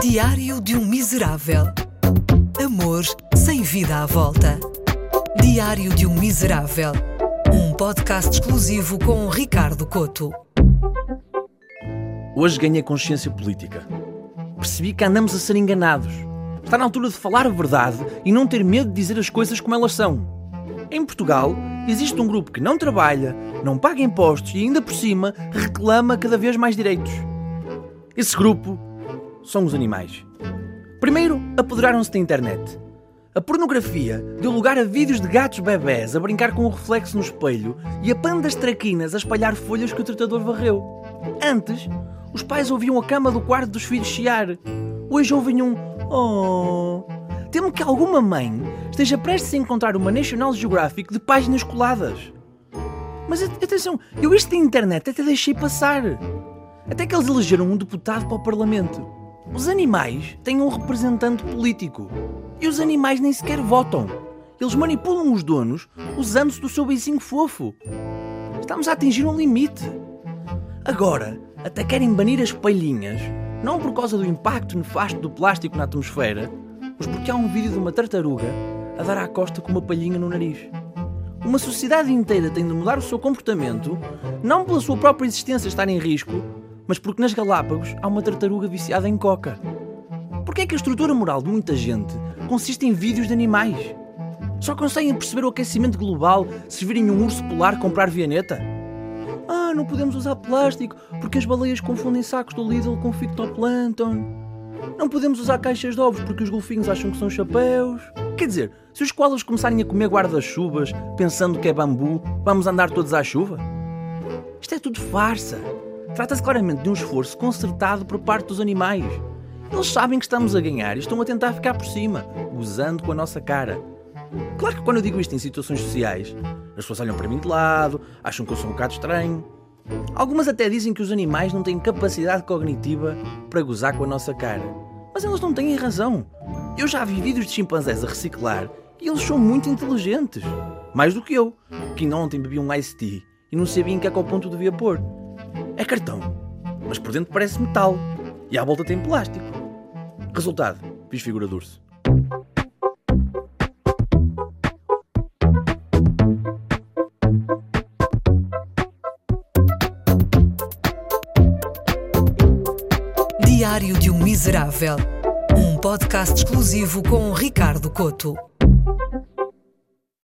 Diário de um Miserável. Amor sem vida à volta. Diário de um Miserável. Um podcast exclusivo com Ricardo Coto. Hoje ganhei consciência política. Percebi que andamos a ser enganados. Está na altura de falar a verdade e não ter medo de dizer as coisas como elas são. Em Portugal, existe um grupo que não trabalha, não paga impostos e ainda por cima reclama cada vez mais direitos. Esse grupo são os animais. Primeiro, apoderaram-se da internet. A pornografia deu lugar a vídeos de gatos bebés a brincar com o reflexo no espelho e a pandas traquinas a espalhar folhas que o tratador varreu. Antes, os pais ouviam a cama do quarto dos filhos chiar. Hoje ouvem um Oh. Temo que alguma mãe esteja prestes a encontrar uma National Geographic de páginas coladas. Mas atenção, eu isto da internet até deixei passar. Até que eles elegeram um deputado para o Parlamento. Os animais têm um representante político. E os animais nem sequer votam. Eles manipulam os donos usando-se do seu beicinho fofo. Estamos a atingir um limite. Agora, até querem banir as palhinhas, não por causa do impacto nefasto do plástico na atmosfera, mas porque há um vídeo de uma tartaruga a dar à costa com uma palhinha no nariz. Uma sociedade inteira tem de mudar o seu comportamento, não pela sua própria existência estar em risco, mas porque nas Galápagos há uma tartaruga viciada em coca. Porquê é que a estrutura moral de muita gente consiste em vídeos de animais? Só conseguem perceber o aquecimento global se virem um urso polar comprar vianeta? Ah, não podemos usar plástico porque as baleias confundem sacos do Lidl com fitoplâncton. Não podemos usar caixas de ovos porque os golfinhos acham que são chapéus. Quer dizer, se os koalas começarem a comer guarda-chuvas pensando que é bambu, vamos andar todos à chuva? Isto é tudo farsa. Trata-se claramente de um esforço concertado por parte dos animais. Eles sabem que estamos a ganhar e estão a tentar ficar por cima, gozando com a nossa cara. Claro que quando eu digo isto em situações sociais, as pessoas olham para mim de lado, acham que eu sou um bocado estranho. Algumas até dizem que os animais não têm capacidade cognitiva para gozar com a nossa cara. Mas eles não têm razão. Eu já vi vídeos de chimpanzés a reciclar e eles são muito inteligentes. Mais do que eu, que ainda ontem bebi um iced tea e não sabia em que é que ao ponto devia pôr. É cartão, mas por dentro parece metal e à volta tem plástico. Resultado: fiz figura. Diário de um Miserável. Um podcast exclusivo com Ricardo Coto.